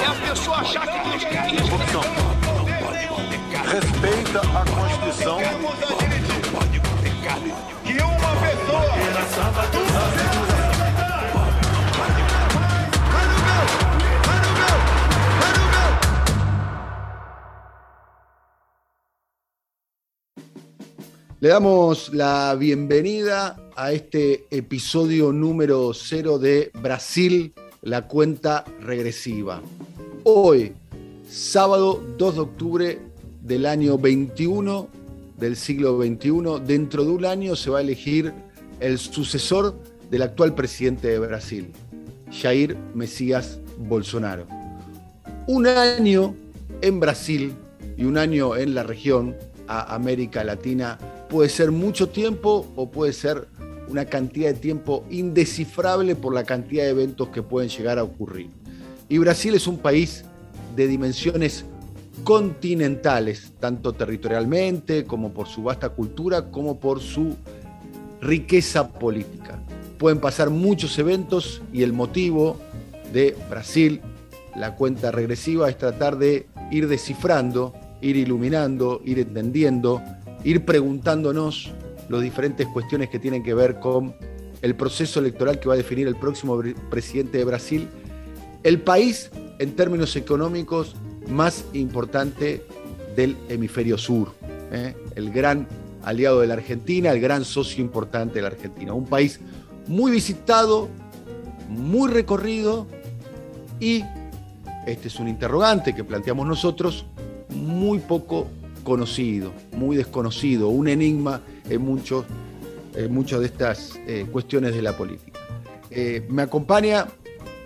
É a pessoa achar que Deus quer isso. Corrupção. Respeita a Constituição. que uma pessoa. Le damos la bienvenida a este episodio número 0 de Brasil, la cuenta regresiva. Hoy, sábado 2 de octubre del año 21 del siglo XXI, dentro de un año se va a elegir el sucesor del actual presidente de Brasil, Jair Mesías Bolsonaro. Un año en Brasil y un año en la región, a América Latina, puede ser mucho tiempo o puede ser una cantidad de tiempo indescifrable por la cantidad de eventos que pueden llegar a ocurrir. Y Brasil es un país de dimensiones continentales, tanto territorialmente como por su vasta cultura, como por su riqueza política. Pueden pasar muchos eventos y el motivo de Brasil, la cuenta regresiva, es tratar de ir descifrando, ir iluminando, ir entendiendo, ir preguntándonos las diferentes cuestiones que tienen que ver con el proceso electoral que va a definir el próximo pre- presidente de Brasil, el país en términos económicos más importante del hemisferio sur, ¿eh? el gran aliado de la Argentina, el gran socio importante de la Argentina, un país muy visitado, muy recorrido y, este es un interrogante que planteamos nosotros, muy poco conocido, muy desconocido, un enigma en muchos en muchas de estas eh, cuestiones de la política. Eh, me acompaña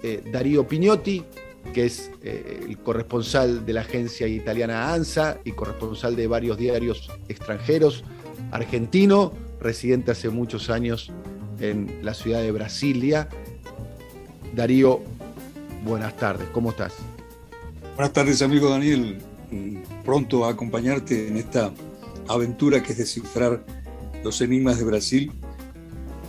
eh, Darío Pignotti, que es eh, el corresponsal de la agencia italiana ANSA y corresponsal de varios diarios extranjeros, argentino, residente hace muchos años en la ciudad de Brasilia. Darío, buenas tardes, ¿cómo estás? Buenas tardes, amigo Daniel. Mm, Pronto a acompañarte en esta aventura que es descifrar los enigmas de Brasil,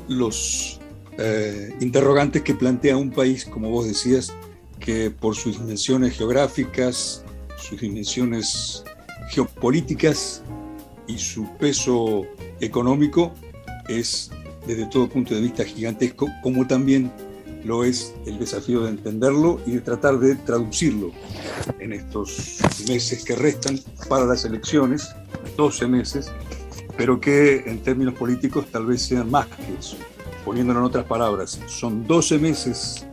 los eh, interrogantes que plantea un país, como vos decías, que por sus dimensiones geográficas, sus dimensiones geopolíticas y su peso económico es desde todo punto de vista gigantesco, como también lo es el desafío de entenderlo y de tratar de traducirlo en estos meses que restan para las elecciones, 12 meses, pero que en términos políticos tal vez sean más que eso. Poniéndolo en otras palabras, son 12 meses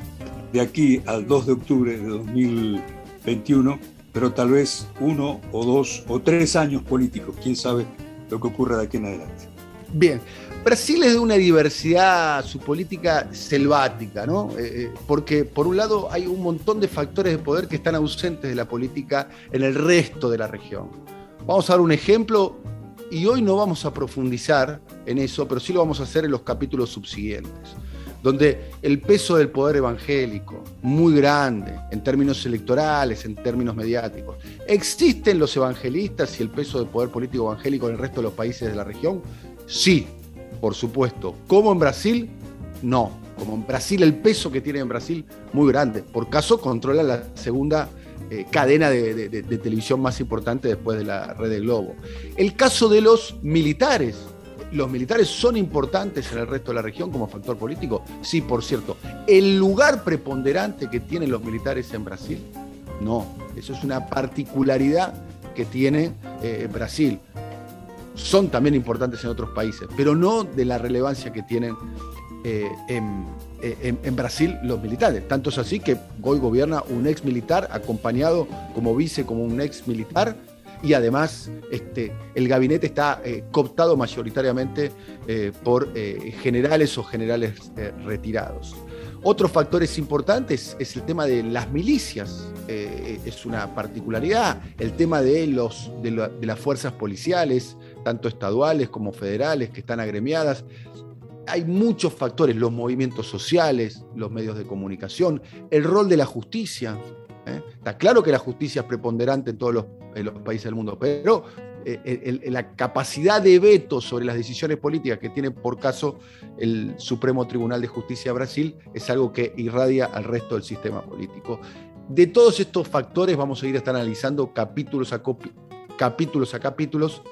de aquí al 2 de octubre de 2021, pero tal vez uno o dos o tres años políticos, quién sabe lo que ocurra de aquí en adelante. Bien, Brasil es de una diversidad, su política selvática, ¿no? Eh, eh, porque por un lado hay un montón de factores de poder que están ausentes de la política en el resto de la región. Vamos a dar un ejemplo y hoy no vamos a profundizar en eso, pero sí lo vamos a hacer en los capítulos subsiguientes, donde el peso del poder evangélico, muy grande en términos electorales, en términos mediáticos. ¿Existen los evangelistas y el peso del poder político evangélico en el resto de los países de la región? Sí, por supuesto. ¿Como en Brasil? No. Como en Brasil, el peso que tiene en Brasil, muy grande. Por caso, controla la segunda eh, cadena de, televisión más importante después de la red de Globo. El caso de los militares. ¿Los militares son importantes en el resto de la región como factor político? Sí, por cierto. ¿El lugar preponderante que tienen los militares en Brasil? No. Eso es una particularidad que tiene eh, Brasil son también importantes en otros países, pero no de la relevancia que tienen eh, en, en- en Brasil los militares. Tanto es así que hoy gobierna un ex militar acompañado como vice, como un ex militar, y además este, el gabinete está eh, cooptado mayoritariamente eh, por eh, generales o generales eh, retirados. Otros factores importantes es el tema de las milicias, eh, es una particularidad, el tema de, los, de, las fuerzas policiales, tanto estaduales como federales, que están agremiadas. Hay muchos factores, los movimientos sociales, los medios de comunicación, el rol de la justicia. ¿eh? Está claro que la justicia es preponderante en todos los, países del mundo, pero eh, la capacidad de veto sobre las decisiones políticas que tiene por caso el Supremo Tribunal de Justicia de Brasil es algo que irradia al resto del sistema político. De todos estos factores vamos a ir a estar analizando capítulos a, capítulos, a capítulos,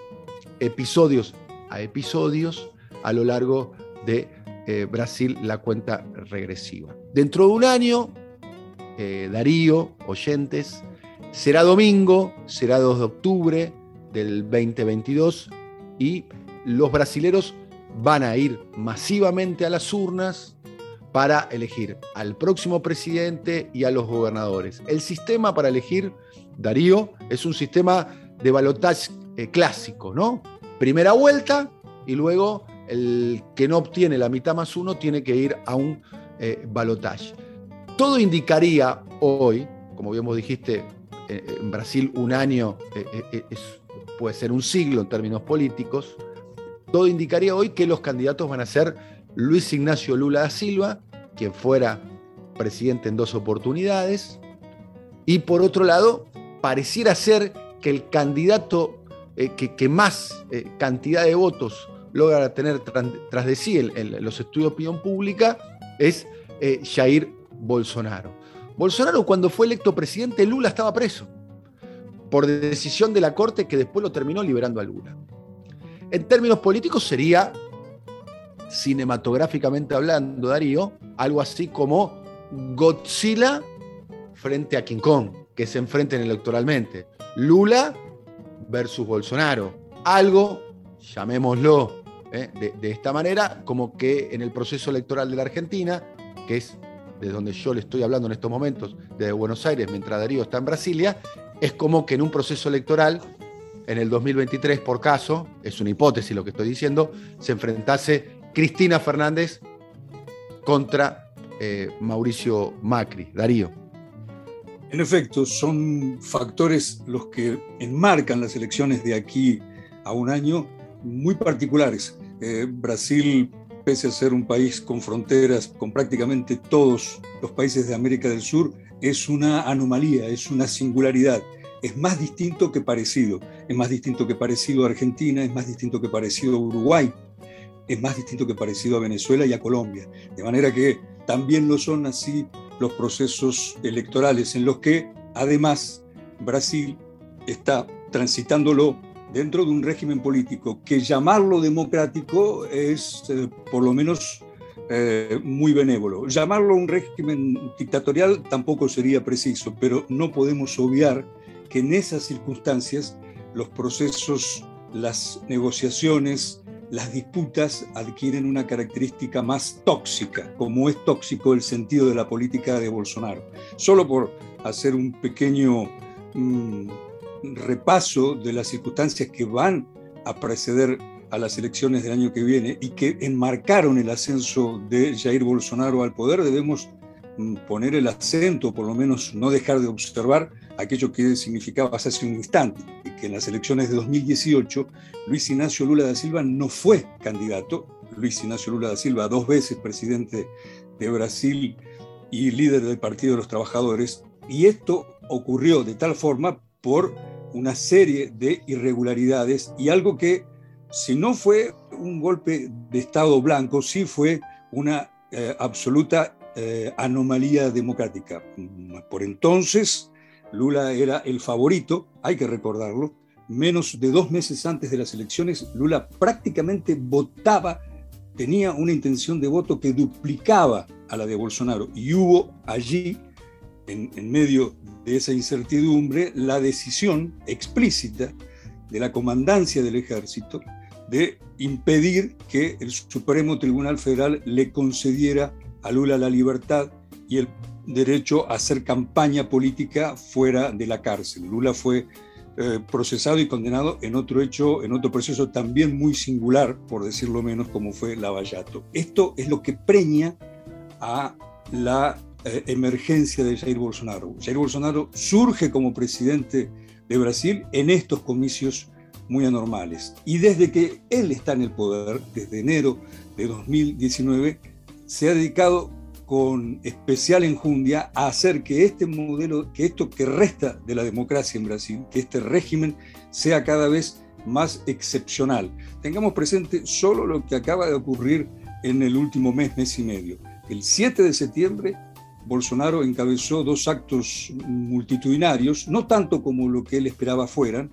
episodios a episodios a lo largo de eh, Brasil, la cuenta regresiva. Dentro de un año, eh, Darío, oyentes, será domingo, será 2 de octubre, del 2022 y los brasileros van a ir masivamente a las urnas para elegir al próximo presidente y a los gobernadores. El sistema para elegir, Darío, es un sistema de balotaje eh, clásico, ¿no? Primera vuelta y luego el que no obtiene la mitad más uno tiene que ir a un eh, balotaje. Todo indicaría hoy, como bien vos dijiste, eh, en Brasil un año es puede ser un siglo en términos políticos, todo indicaría hoy que los candidatos van a ser Luis Ignacio Lula da Silva, quien fuera presidente en dos oportunidades, y por otro lado, pareciera ser que el candidato eh, que, más eh, cantidad de votos logra tener tras, de sí en, los estudios de opinión pública es eh, Jair Bolsonaro. Bolsonaro cuando fue electo presidente, Lula estaba preso por decisión de la Corte que después lo terminó liberando a Lula. En términos políticos sería, cinematográficamente hablando, Darío, algo así como Godzilla frente a King Kong, que se enfrenten electoralmente. Lula versus Bolsonaro. Algo, llamémoslo ¿eh? de, esta manera, como que en el proceso electoral de la Argentina, que es de donde yo le estoy hablando en estos momentos, desde Buenos Aires, mientras Darío está en Brasilia, es como que en un proceso electoral, en el 2023, por caso, es una hipótesis lo que estoy diciendo, se enfrentase Cristina Fernández contra eh, Mauricio Macri. Darío. En efecto, son factores los que enmarcan las elecciones de aquí a un año muy particulares. Eh, Brasil, pese a ser un país con fronteras con prácticamente todos los países de América del Sur, es una anomalía, es una singularidad. Es más distinto que parecido. Es más distinto que parecido a Argentina, es más distinto que parecido a Uruguay, es más distinto que parecido a Venezuela y a Colombia. De manera que también lo son así los procesos electorales en los que además Brasil está transitándolo dentro de un régimen político que llamarlo democrático es eh, por lo menos eh, muy benévolo. Llamarlo un régimen dictatorial tampoco sería preciso, pero no podemos obviar que en esas circunstancias los procesos, las negociaciones, las disputas adquieren una característica más tóxica, como es tóxico el sentido de la política de Bolsonaro. Solo por hacer un pequeño mm, repaso de las circunstancias que van a preceder a las elecciones del año que viene y que enmarcaron el ascenso de Jair Bolsonaro al poder, debemos mm, poner el acento, por lo menos no dejar de observar aquello que significaba hace un instante, que en las elecciones de 2018 Luis Ignacio Lula da Silva no fue candidato, Luis Ignacio Lula da Silva, dos veces presidente de Brasil y líder del Partido de los Trabajadores, y esto ocurrió de tal forma por una serie de irregularidades y algo que si no fue un golpe de Estado blanco, sí fue una eh, absoluta eh, anomalía democrática. Por entonces, Lula era el favorito, hay que recordarlo. Menos de dos meses antes de las elecciones, Lula prácticamente votaba, tenía una intención de voto que duplicaba a la de Bolsonaro. Y hubo allí, en, en medio de esa incertidumbre, la decisión explícita de la comandancia del ejército de impedir que el Supremo Tribunal Federal le concediera a Lula la libertad y el derecho a hacer campaña política fuera de la cárcel. Lula fue eh, procesado y condenado en otro hecho, en otro proceso también muy singular, por decirlo menos, como fue Lavallato. Esto es lo que preña a la eh, emergencia de Jair Bolsonaro. Jair Bolsonaro surge como presidente de Brasil en estos comicios muy anormales. Y desde que él está en el poder, desde enero de 2019, se ha dedicado con especial enjundia a hacer que este modelo, que esto que resta de la democracia en Brasil, que este régimen sea cada vez más excepcional. Tengamos presente solo lo que acaba de ocurrir en el último mes, mes y medio. El 7 de septiembre, Bolsonaro encabezó dos actos multitudinarios, no tanto como lo que él esperaba fueran,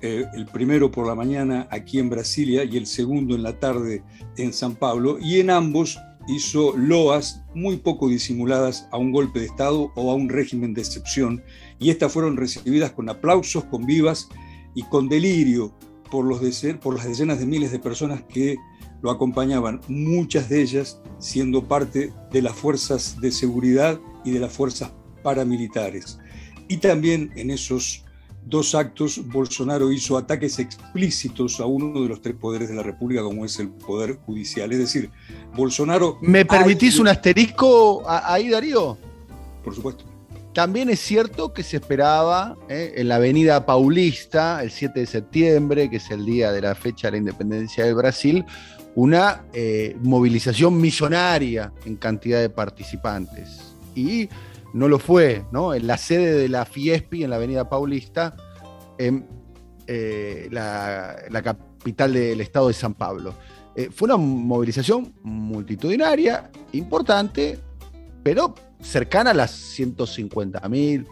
eh, el primero por la mañana aquí en Brasilia y el segundo en la tarde en San Pablo, y en ambos hizo loas muy poco disimuladas a un golpe de Estado o a un régimen de excepción, y estas fueron recibidas con aplausos, con vivas y con delirio por, los por las decenas de miles de personas que lo acompañaban, muchas de ellas siendo parte de las fuerzas de seguridad y de las fuerzas paramilitares. Y también en esos dos actos, Bolsonaro hizo ataques explícitos a uno de los tres poderes de la República, como es el Poder Judicial. Es decir, Bolsonaro... ¿Me permitís un asterisco ahí, Darío? Por supuesto. También es cierto que se esperaba eh, en la Avenida Paulista, el 7 de septiembre, que es el día de la fecha de la independencia del Brasil, una eh, movilización millonaria en cantidad de participantes. Y no lo fue, ¿no? En la sede de la Fiespi, en la Avenida Paulista, en eh, la, capital del estado de San Pablo. Eh, fue una movilización multitudinaria, importante, pero cercana a las 150.000,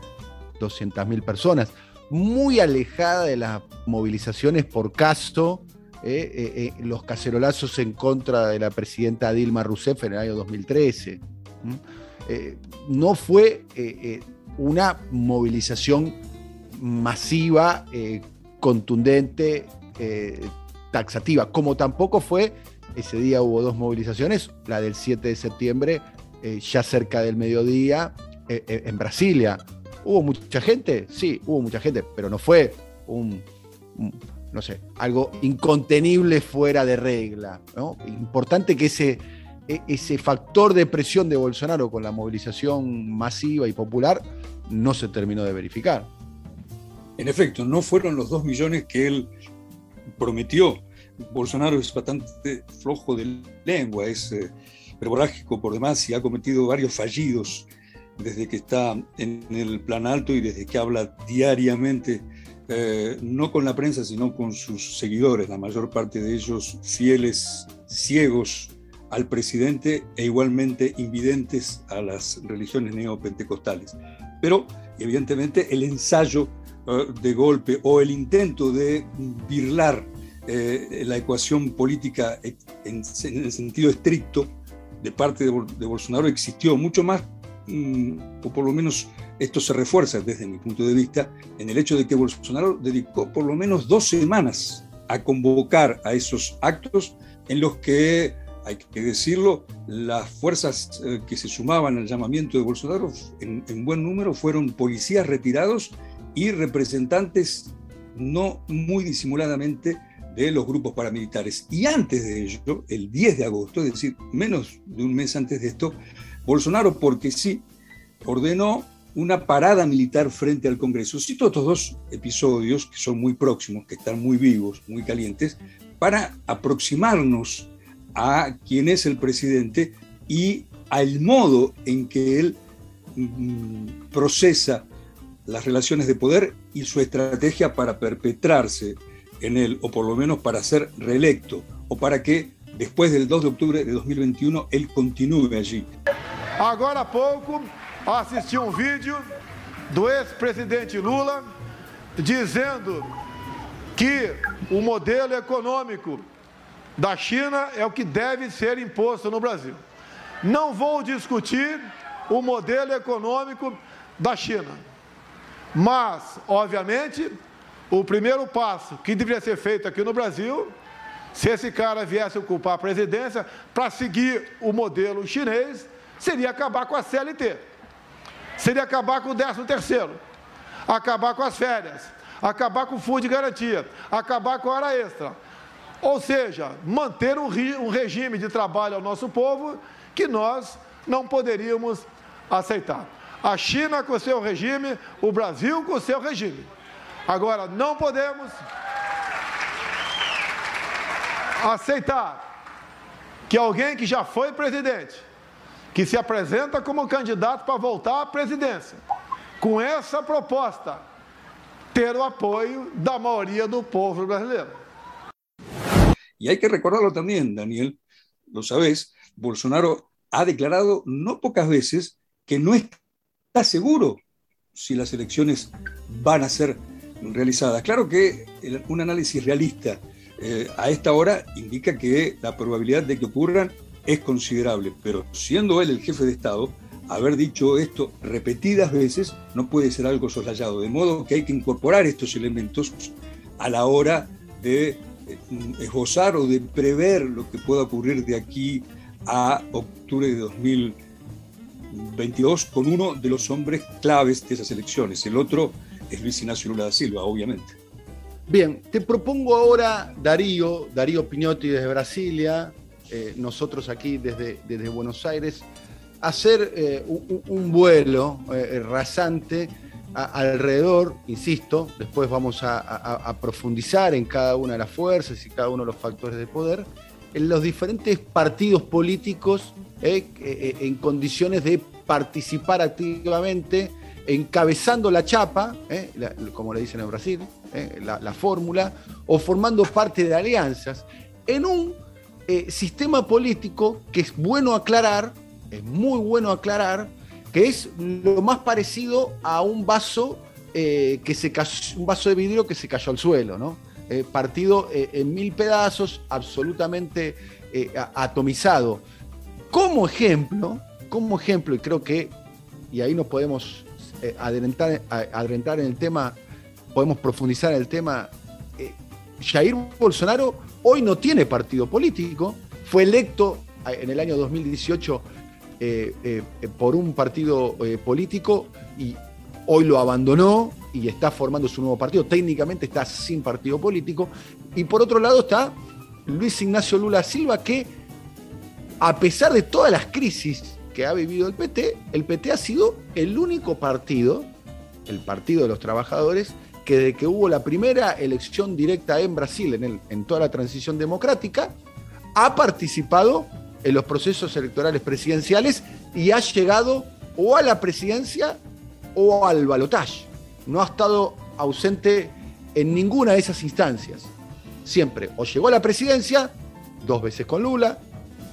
200.000 personas, muy alejada de las movilizaciones por caso eh, eh, eh, los cacerolazos en contra de la presidenta Dilma Rousseff en el año 2013. no fue una movilización masiva, contundente, taxativa, como tampoco fue, ese día hubo dos movilizaciones, la del 7 de septiembre, ya cerca del mediodía, en Brasilia. ¿Hubo mucha gente? Sí, hubo mucha gente, pero no fue un no sé, algo incontenible fuera de regla. Importante que ese, e, ese factor de presión de Bolsonaro con la movilización masiva y popular no se terminó de verificar. En efecto, no fueron los dos millones que él prometió. Bolsonaro es bastante flojo de lengua, es eh, por demás y ha cometido varios fallidos desde que está en el plan alto y desde que habla diariamente eh, no con la prensa, sino con sus seguidores, la mayor parte de ellos fieles, ciegos al presidente e igualmente invidentes a las religiones neopentecostales. Pero, evidentemente, el ensayo eh, de golpe o el intento de birlar eh, la ecuación política en, el sentido estricto de parte de, Bolsonaro existió mucho más, o por lo menos esto se refuerza desde mi punto de vista en el hecho de que Bolsonaro dedicó por lo menos dos semanas a convocar a esos actos en los que, hay que decirlo, las fuerzas eh, que se sumaban al llamamiento de Bolsonaro en, buen número fueron policías retirados y representantes no muy disimuladamente de los grupos paramilitares. Y antes de ello, el 10 de agosto, es decir, menos de un mes antes de esto, Bolsonaro, porque sí, ordenó una parada militar frente al Congreso. Cito estos dos episodios que son muy próximos, que están muy vivos, muy calientes, para aproximarnos a quién es el presidente y al modo en que él mm, procesa las relaciones de poder y su estrategia para perpetrarse en él, o por lo menos para ser reelecto, o para que después del 2 de octubre de 2021 él continúe allí. Ahora poco assisti um vídeo do ex-presidente Lula dizendo que o modelo econômico da China é o que deve ser imposto no Brasil. Não vou discutir o modelo econômico da China, mas, obviamente, o primeiro passo que deveria ser feito aqui no Brasil, se esse cara viesse ocupar a presidência para seguir o modelo chinês, seria acabar com a CLT seria acabar com o 13 terceiro, acabar com as férias, acabar com o fundo de garantia, acabar com a hora extra. Ou seja, manter um, um regime de trabalho ao nosso povo que nós não poderíamos aceitar. A China com seu regime, o Brasil com seu regime. Agora, não podemos aceitar que alguém que já foi presidente, que se apresenta como candidato para voltar à presidência, com essa proposta, ter o apoio da maioria do povo brasileiro. Y hay que recordarlo también, Daniel, lo sabés, Bolsonaro ha declarado no pocas veces que no está seguro si las elecciones van a ser realizadas. Claro que un análisis realista eh, a esta hora indica que la probabilidad de que ocurran es considerable, pero siendo él el jefe de Estado, haber dicho esto repetidas veces no puede ser algo soslayado, de modo que hay que incorporar estos elementos a la hora de eh, esbozar o de prever lo que pueda ocurrir de aquí a octubre de 2022 con uno de los hombres claves de esas elecciones. El otro es Luis Ignacio Lula da Silva, obviamente. Bien, te propongo ahora, Darío, Darío Piñotti desde Brasilia, eh, nosotros aquí desde, desde Buenos Aires, hacer eh, un, vuelo eh, rasante alrededor, insisto, después vamos a, profundizar en cada una de las fuerzas y cada uno de los factores de poder, en los diferentes partidos políticos en condiciones de participar activamente, encabezando la chapa, como le dicen en Brasil, la, la fórmula, o formando parte de alianzas, en un sistema político que es bueno aclarar, es muy bueno aclarar que es lo más parecido a un vaso eh, que se un vaso de vidrio que se cayó al suelo, ¿no? Eh, partido eh, en mil pedazos, absolutamente atomizado. Como ejemplo, como ejemplo, y creo que, y ahí nos podemos adentrar en el tema, podemos profundizar en el tema, Jair Bolsonaro hoy no tiene partido político, fue electo en el año 2018 eh, eh, por un partido eh, político y hoy lo abandonó y está formando su nuevo partido. Técnicamente está sin partido político. Y por otro lado está Luis Ignacio Lula Silva, que a pesar de todas las crisis que ha vivido el PT, el PT ha sido el único partido, el Partido de los Trabajadores, que desde que hubo la primera elección directa en Brasil, en, en toda la transición democrática, ha participado en los procesos electorales presidenciales y ha llegado o a la presidencia o al balotaje. No ha estado ausente en ninguna de esas instancias. Siempre o llegó a la presidencia, dos veces con Lula,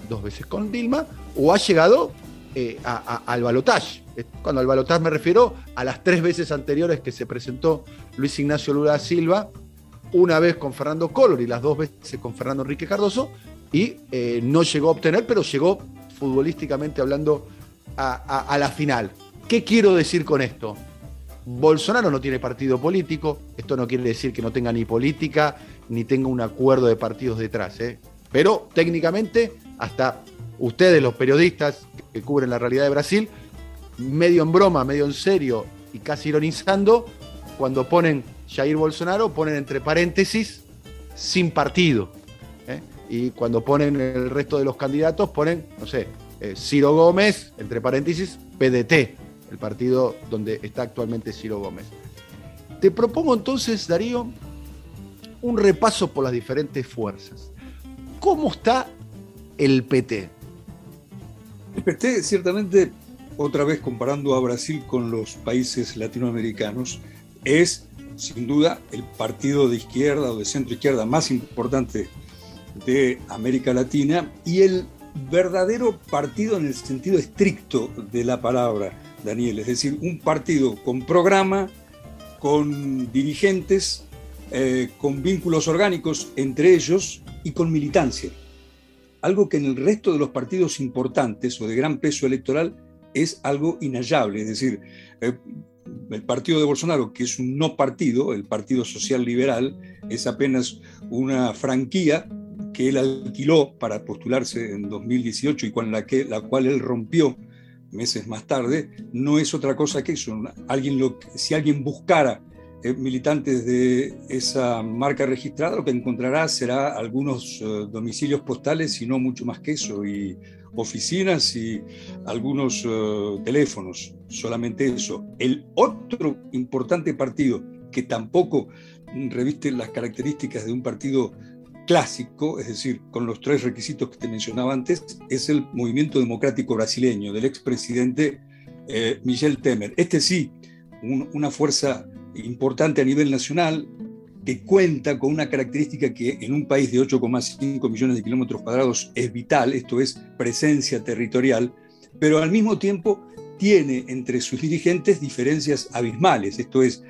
dos veces con Dilma, o ha llegado eh, al balotaje. Cuando al balotaje me refiero a las tres veces anteriores que se presentó Luis Ignacio Lula Silva, una vez con Fernando Collor y las dos veces con Fernando Enrique Cardoso, y eh, no llegó a obtener, pero llegó futbolísticamente hablando a, la final. ¿Qué quiero decir con esto? Bolsonaro no tiene partido político, esto no quiere decir que no tenga ni política ni tenga un acuerdo de partidos detrás, ¿eh? pero técnicamente hasta ustedes los periodistas que cubren la realidad de Brasil, medio en broma, medio en serio y casi ironizando, cuando ponen Jair Bolsonaro, ponen entre paréntesis sin partido y cuando ponen el resto de los candidatos ponen, no sé, eh, Ciro Gómez, entre paréntesis, PDT, el partido donde está actualmente Ciro Gómez. Te propongo entonces, Darío, un repaso por las diferentes fuerzas. ¿Cómo está el PT? El PT, ciertamente, otra vez comparando a Brasil con los países latinoamericanos, es sin duda el partido de izquierda o de centro izquierda más importante de América Latina y el verdadero partido en el sentido estricto de la palabra, Daniel, es decir, un partido con programa, con dirigentes, eh, con vínculos orgánicos entre ellos y con militancia. Algo que en el resto de los partidos importantes o de gran peso electoral es algo inhallable, es decir, eh, el partido de Bolsonaro, que es un no partido, el Partido Social Liberal, es apenas una franquía que él alquiló para postularse en 2018 y con la, que, la cual él rompió meses más tarde, no es otra cosa que eso. Alguien lo, si alguien buscara eh, militantes de esa marca registrada, lo que encontrará será algunos eh, domicilios postales y no mucho más que eso. Oficinas y algunos eh, teléfonos, solamente eso. El otro importante partido que tampoco reviste las características de un partido clásico, es decir, con los tres requisitos que te mencionaba antes, es el movimiento democrático brasileño del expresidente eh, Michel Temer. Este sí, una fuerza importante a nivel nacional, que cuenta con una característica que en un país de 8,5 millones de kilómetros cuadrados es vital, esto es presencia territorial, pero al mismo tiempo tiene entre sus dirigentes diferencias abismales, esto es,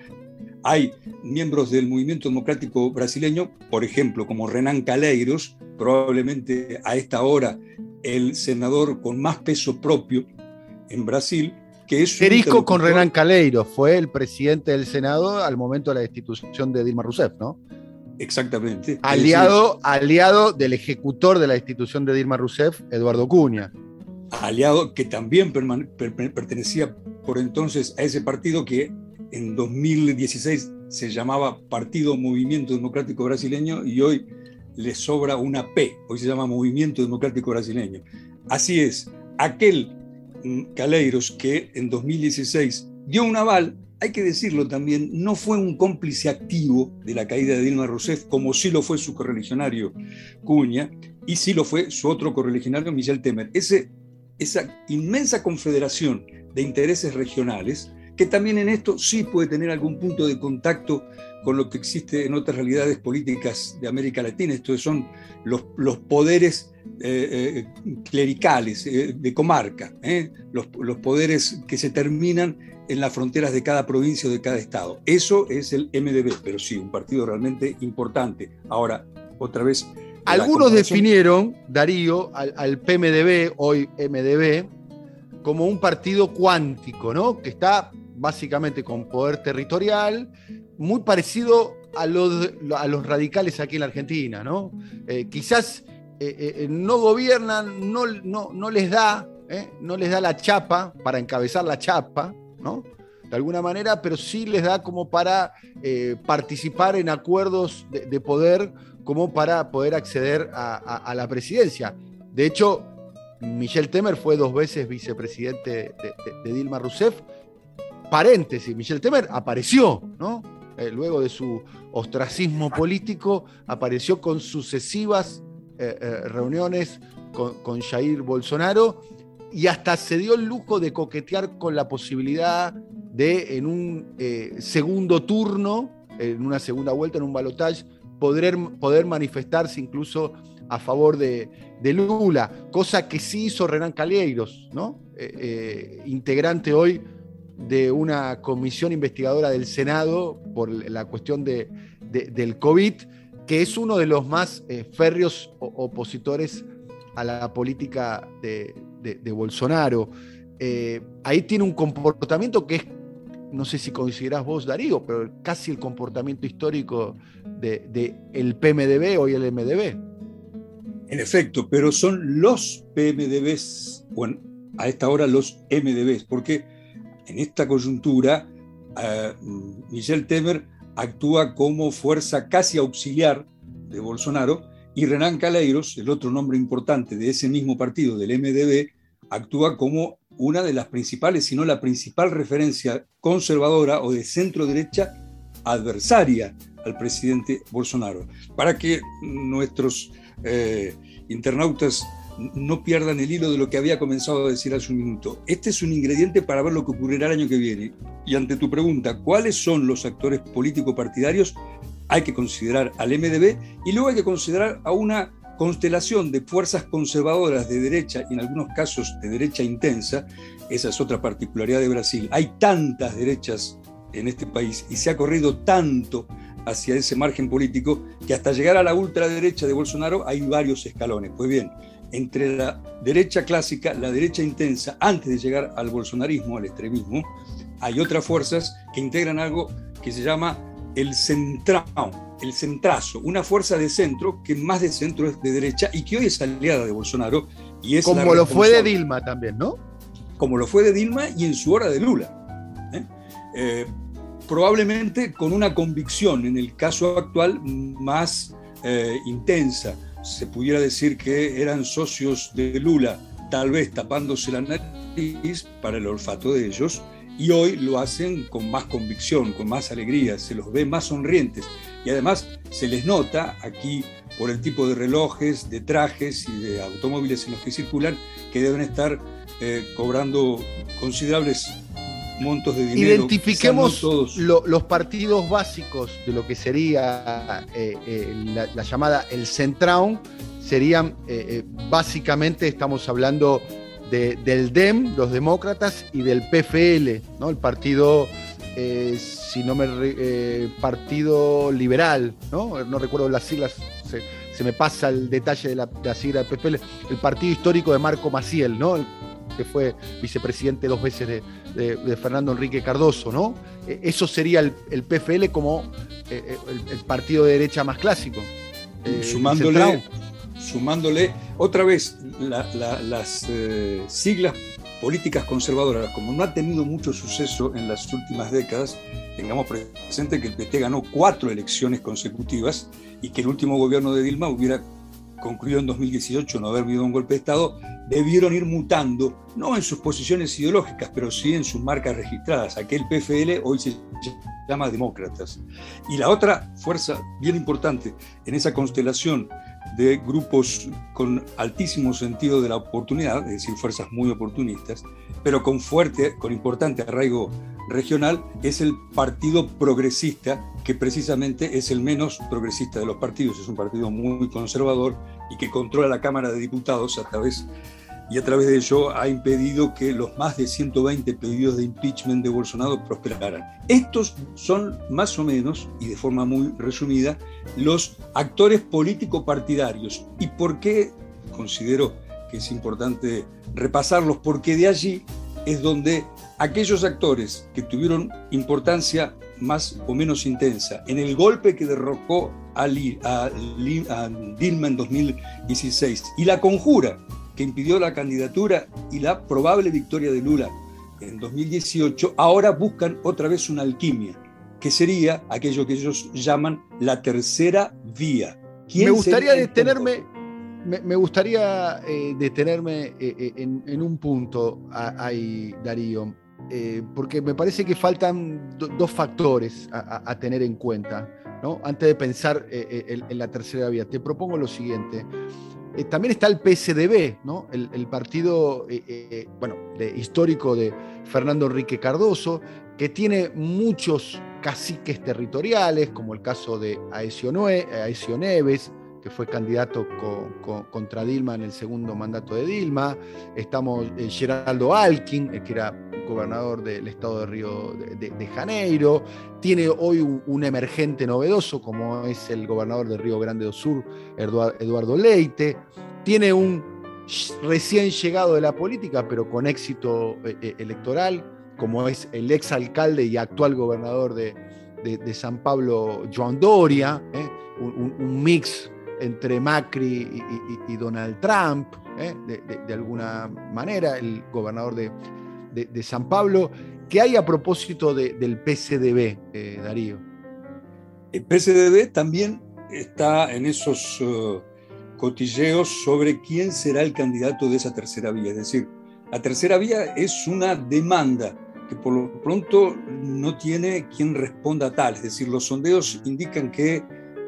hay miembros del movimiento democrático brasileño, por ejemplo, como Renan Calheiros, probablemente a esta hora el senador con más peso propio en Brasil, que es... Perisco con Renan Calheiros, fue el presidente del Senado al momento de la destitución de Dilma Rousseff, ¿no? Exactamente. Aliado, aliado del ejecutor de la destitución de Dilma Rousseff, Eduardo Cuña. Aliado que también pertenecía por entonces a ese partido que en 2016 se llamaba Partido Movimiento Democrático Brasileño y hoy le sobra una P, hoy se llama Movimiento Democrático Brasileño. Así es, aquel Caleiros que en 2016 dio un aval, hay que decirlo también, no fue un cómplice activo de la caída de Dilma Rousseff, como sí lo fue su correligionario Cuña, y sí lo fue su otro correligionario Michel Temer. Esa inmensa confederación de intereses regionales que también en esto sí puede tener algún punto de contacto con lo que existe en otras realidades políticas de América Latina. Estos son los, los poderes eh, eh, clericales eh, de comarca, los, los, poderes que se terminan en las fronteras de cada provincia o de cada estado. Eso es el MDB, pero sí, un partido realmente importante. Ahora, otra vez... Algunos definieron, Darío, al, al PMDB, hoy MDB, como un partido cuántico, ¿no? Que está básicamente con poder territorial, muy parecido a los, a los radicales aquí en la Argentina, ¿no? Eh, quizás eh, eh, no gobiernan, no, no, no les da, no les da la chapa para encabezar la chapa, ¿no? De alguna manera, pero sí les da como para participar en acuerdos de, poder, como para poder acceder a, la presidencia. De hecho, Michel Temer fue dos veces vicepresidente de Dilma Rousseff paréntesis, Michel Temer apareció, ¿no? Eh, luego de su ostracismo político, apareció con sucesivas eh, eh, reuniones con, Jair Bolsonaro y hasta se dio el lujo de coquetear con la posibilidad de, en un segundo turno, en una segunda vuelta, en un balotaje, poder, manifestarse incluso a favor de, de, Lula, cosa que sí hizo Renan Calheiros, ¿no? integrante hoy de una comisión investigadora del Senado por la cuestión de, del COVID, que es uno de los más eh, férreos opositores a la política de, Bolsonaro. Eh, ahí tiene un comportamiento que es, no sé si considerás vos, Darío, pero casi el comportamiento histórico del de, el PMDB, hoy el MDB. En efecto, pero son los PMDBs, bueno, a esta hora los MDBs, porque en esta coyuntura, eh, Michel Temer actúa como fuerza casi auxiliar de Bolsonaro y Renan Caleiros, el otro nombre importante de ese mismo partido, del MDB, actúa como una de las principales, si no la principal referencia conservadora o de centro derecha adversaria al presidente Bolsonaro. Para que nuestros eh, internautas no pierdan el hilo de lo que había comenzado a decir hace un minuto. Este es un ingrediente para ver lo que ocurrirá el año que viene. Y ante tu pregunta, ¿cuáles son los actores político-partidarios? Hay que considerar al MDB y luego hay que considerar a una constelación de fuerzas conservadoras de derecha y en algunos casos de derecha intensa. Esa es otra particularidad de Brasil. Hay tantas derechas en este país y se ha corrido tanto hacia ese margen político que hasta llegar a la ultraderecha de Bolsonaro hay varios escalones. Pues bien, entre la derecha clásica, la derecha intensa, antes de llegar al bolsonarismo, al extremismo, hay otras fuerzas que integran algo que se llama el centrao, el centrazo, una fuerza de centro que más de centro es de derecha y que hoy es aliada de Bolsonaro. Y es Como lo fue de Dilma también, ¿no? Como lo fue de Dilma y en su hora de Lula. ¿eh? Eh, probablemente con una convicción, en el caso actual, más eh, intensa se pudiera decir que eran socios de Lula tal vez tapándose la nariz para el olfato de ellos, y hoy lo hacen con más convicción, con más alegría, se los ve más sonrientes. Y además se les nota aquí por el tipo de relojes, de trajes y de automóviles en los que circulan que deben estar eh, cobrando considerables montos de dinero. Identifiquemos los partidos básicos de lo que sería eh, eh, la, llamada el Centraun, serían básicamente, estamos hablando del DEM, los demócratas, y del PFL, ¿no? el partido, eh, si no me eh, partido liberal, ¿no? no recuerdo las siglas, se, me pasa el detalle de la, sigla del PFL, el partido histórico de Marco Maciel, ¿no? que fue vicepresidente dos veces de, Fernando Enrique Cardoso, ¿no? E, eso sería el, PFL como eh, el, partido de derecha más clásico. sumándole, sumándole otra vez las eh, siglas políticas conservadoras, como no ha tenido mucho suceso en las últimas décadas, tengamos presente que el PT ganó cuatro elecciones consecutivas y que el último gobierno de Dilma hubiera concluido en 2018 no haber habido un golpe de Estado, debieron ir mutando, no en sus posiciones ideológicas, pero sí en sus marcas registradas. Aquel PFL hoy se llama Demócratas. Y la otra fuerza bien importante en esa constelación de grupos con altísimo sentido de la oportunidad, es decir, fuerzas muy oportunistas, pero con fuerte, con importante arraigo regional, es el Partido Progresista, que precisamente es el menos progresista de los partidos, es un partido muy conservador y que controla la Cámara de Diputados a través y a través de ello ha impedido que los más de 120 pedidos de impeachment de Bolsonaro prosperaran. Estos son más o menos, y de forma muy resumida, los actores político-partidarios. ¿Y por qué considero que es importante repasarlos? Porque de allí es donde aquellos actores que tuvieron importancia más o menos intensa en el golpe que derrocó a, a Dilma en 2016 y la conjura que impidió la candidatura y la probable victoria de Lula en 2018, ahora buscan otra vez una alquimia, que sería aquello que ellos llaman la tercera vía. Me gustaría detenerme, me, gustaría eh, detenerme eh, eh, en, un punto ahí, Darío, porque me parece que faltan dos factores a, tener en cuenta, ¿no? antes de pensar en la tercera vía. Te propongo lo siguiente. Eh, también está el PSDB, ¿no? el, partido eh, eh, bueno, histórico de Fernando Enrique Cardoso, que tiene muchos caciques territoriales, como el caso de Aesio, Neves, que fue candidato contra Dilma en el segundo mandato de Dilma. Estamos Geraldo Alkin, que era gobernador del estado de Río de, Janeiro, tiene hoy un, emergente novedoso como es el gobernador de Río Grande do Sur, Eduardo Leite, tiene un recién llegado de la política, pero con éxito eh, eh, electoral, como es el ex alcalde y actual gobernador de, San Pablo, Joan Doria, eh, un, mix entre Macri y, Donald Trump, de, alguna manera, el gobernador de, San Pablo. ¿Qué hay a propósito del PCDB, eh, Darío? El PCDB también está en esos uh, cotilleos sobre quién será el candidato de esa tercera vía. Es decir, la tercera vía es una demanda que por lo pronto no tiene quien responda a tal. Es decir, los sondeos indican que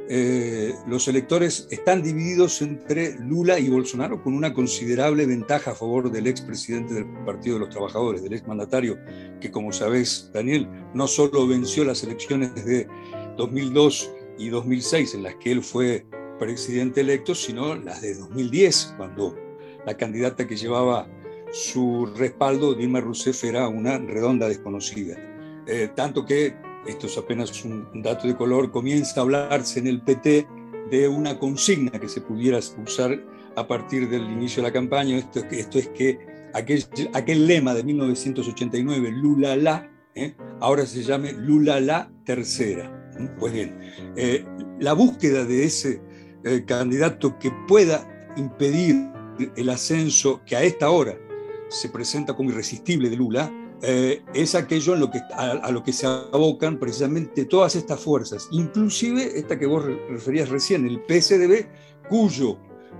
eh, los electores están divididos entre Lula y Bolsonaro con una considerable ventaja a favor del expresidente del Partido de los Trabajadores, del exmandatario, que como sabéis, Daniel, no solo venció las elecciones de 2002 y 2006 en las que él fue presidente electo, sino las de 2010, cuando la candidata que llevaba su respaldo, Dilma Rousseff, era una redonda desconocida. Eh, tanto que esto es apenas un dato de color, comienza a hablarse en el PT de una consigna que se pudiera usar a partir del inicio de la campaña. Esto, es que aquel, lema de 1989, Lula la, ahora se llame Lula la tercera. Pues bien, eh, la búsqueda de ese eh, candidato que pueda impedir el ascenso que a esta hora se presenta como irresistible de Lula, eh, es aquello que, a, lo que se abocan precisamente todas estas fuerzas, inclusive esta que vos referías recién, el PSDB, cuyo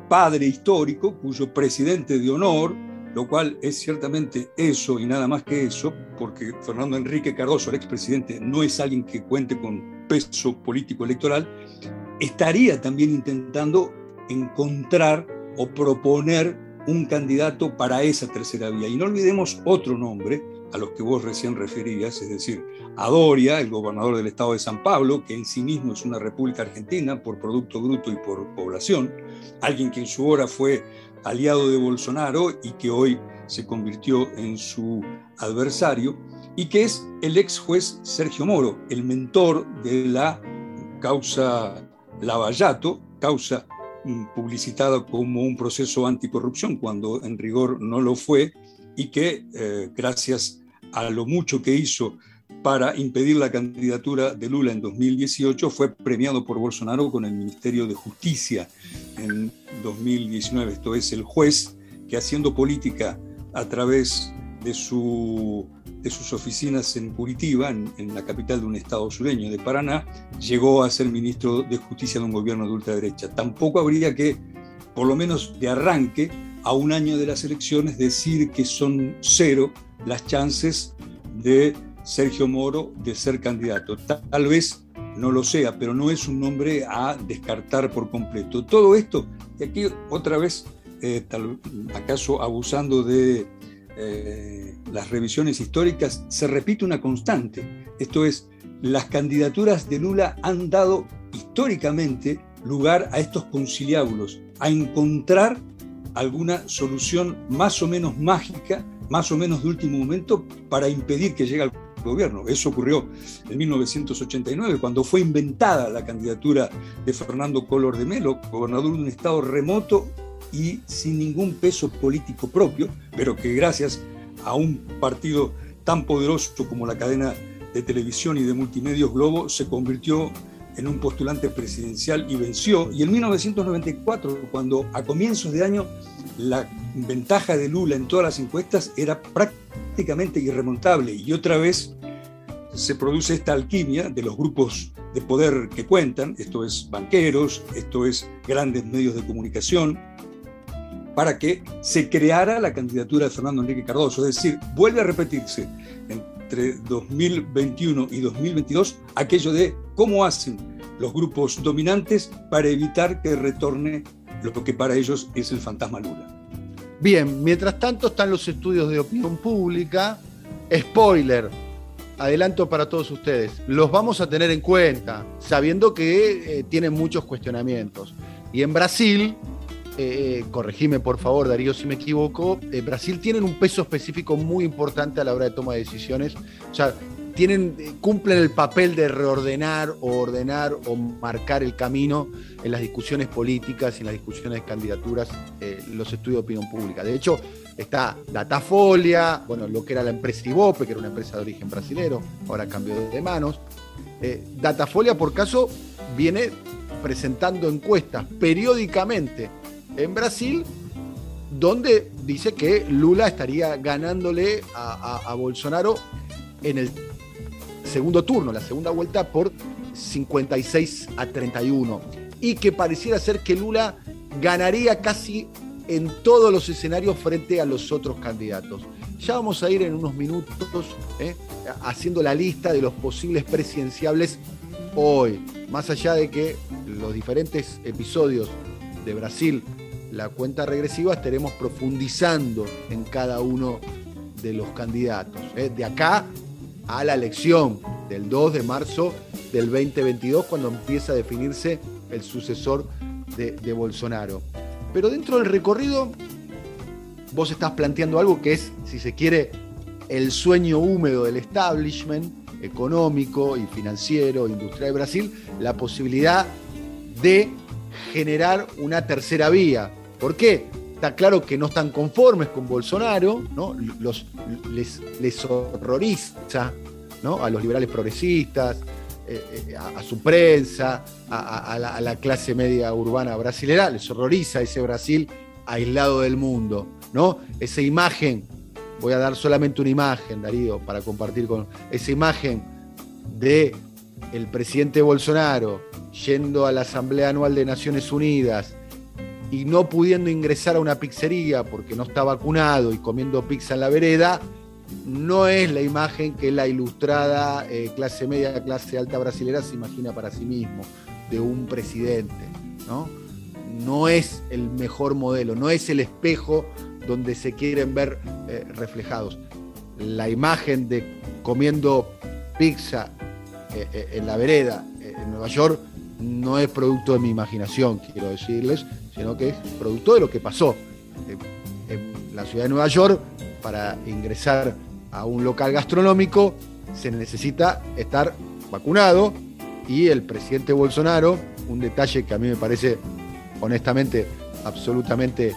padre histórico, cuyo presidente de honor lo cual es ciertamente eso y nada más que eso, porque Fernando Enrique Cardoso, el expresidente, no es alguien que cuente con peso político electoral, estaría también intentando encontrar o proponer un candidato para esa tercera vía. Y no olvidemos otro nombre a los que vos recién referías, es decir, a Doria, el gobernador del estado de San Pablo, que en sí mismo es una república argentina por Producto Bruto y por población, alguien que en su hora fue aliado de Bolsonaro y que hoy se convirtió en su adversario, y que es el ex juez Sergio Moro, el mentor de la causa Lavallato, causa mm, publicitada como un proceso anticorrupción, cuando en rigor no lo fue, y que eh, gracias a lo mucho que hizo para impedir la candidatura de Lula en 2018, fue premiado por Bolsonaro con el Ministerio de Justicia en 2019. Esto es el juez que haciendo política a través de, su, de sus oficinas en Curitiba, en, en, la capital de un estado sureño de Paraná, llegó a ser ministro de Justicia de un gobierno de ultraderecha. Tampoco habría que, por lo menos de arranque, a un año de las elecciones, decir que son cero las chances de Sergio Moro de ser candidato. Tal vez no lo sea, pero no es un nombre a descartar por completo. Todo esto, y aquí otra vez, eh, acaso abusando de eh, las revisiones históricas, se repite una constante. Esto es, las candidaturas de Lula han dado históricamente lugar a estos conciliábulos, a encontrar alguna solución más o menos mágica, más o menos de último momento, para impedir que llegue al gobierno. Eso ocurrió en 1989, cuando fue inventada la candidatura de Fernando Collor de Melo, gobernador de un estado remoto y sin ningún peso político propio, pero que gracias a un partido tan poderoso como la cadena de televisión y de multimedios Globo se convirtió en un postulante presidencial y venció. Y en 1994, cuando a comienzos de año la ventaja de Lula en todas las encuestas era prácticamente irremontable y otra vez se produce esta alquimia de los grupos de poder que cuentan, esto es banqueros, esto es grandes medios de comunicación, para que se creara la candidatura de Fernando Enrique Cardoso. Es decir, vuelve a repetirse entre 2021 y 2022 aquello de cómo hacen los grupos dominantes para evitar que retorne lo que para ellos es el fantasma Lula. Bien, mientras tanto están los estudios de opinión pública. Spoiler, adelanto para todos ustedes, los vamos a tener en cuenta, sabiendo que eh, tienen muchos cuestionamientos. Y en Brasil, eh, corregime por favor Darío si me equivoco, eh, Brasil tiene un peso específico muy importante a la hora de toma de decisiones. O sea, tienen, eh, cumplen el papel de reordenar o ordenar o marcar el camino en las discusiones políticas y en las discusiones de candidaturas, eh, los estudios de opinión pública. De hecho, está Datafolia, bueno, lo que era la empresa Ibope, que era una empresa de origen brasilero, ahora cambió de manos. Eh, Datafolia, por caso, viene presentando encuestas periódicamente en Brasil donde dice que Lula estaría ganándole a, Bolsonaro en el segundo turno, la segunda vuelta, por 56 a 31. Y que pareciera ser que Lula ganaría casi en todos los escenarios frente a los otros candidatos. Ya vamos a ir en unos minutos ¿eh? haciendo la lista de los posibles presidenciables hoy. Más allá de que los diferentes episodios de Brasil, la cuenta regresiva, estaremos profundizando en cada uno de los candidatos. ¿eh? De acá a la elección del 2 de marzo del 2022, cuando empieza a definirse el sucesor de, de, Bolsonaro. Pero dentro del recorrido, vos estás planteando algo que es, si se quiere, el sueño húmedo del establishment económico y financiero, industrial de Brasil, la posibilidad de generar una tercera vía. ¿Por qué? Está claro que no están conformes con Bolsonaro, ¿no? Les, horroriza ¿no? a los liberales progresistas, eh, a, a, su prensa, a, a, la, a, la, clase media urbana brasilera, les horroriza ese Brasil aislado del mundo, ¿no? Esa imagen, voy a dar solamente una imagen, Darío, para compartir con esa imagen de el presidente Bolsonaro yendo a la Asamblea Anual de Naciones Unidas y no pudiendo ingresar a una pizzería porque no está vacunado y comiendo pizza en la vereda, no es la imagen que la ilustrada eh, clase media, clase alta brasilera se imagina para sí mismo, de un presidente. ¿no? no es el mejor modelo, no es el espejo donde se quieren ver eh, reflejados. La imagen de comiendo pizza eh, en la vereda en Nueva York no es producto de mi imaginación, quiero decirles, sino que es producto de lo que pasó. En la ciudad de Nueva York, para ingresar a un local gastronómico, se necesita estar vacunado y el presidente Bolsonaro, un detalle que a mí me parece honestamente absolutamente,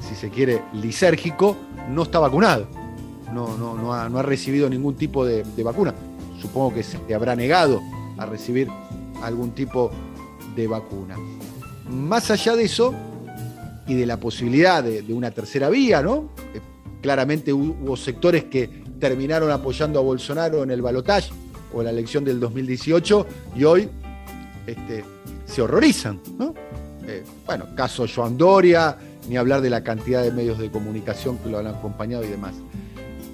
si se quiere, lisérgico, no está vacunado. No, no, no, ha, recibido ningún tipo de, vacuna. Supongo que se habrá negado a recibir algún tipo de vacuna. Más allá de eso y de la posibilidad de, una tercera vía, ¿no? Eh, claramente hubo sectores que terminaron apoyando a Bolsonaro en el balotaje o la elección del 2018 y hoy este, se horrorizan, eh, bueno, caso Joan Doria, ni hablar de la cantidad de medios de comunicación que lo han acompañado y demás.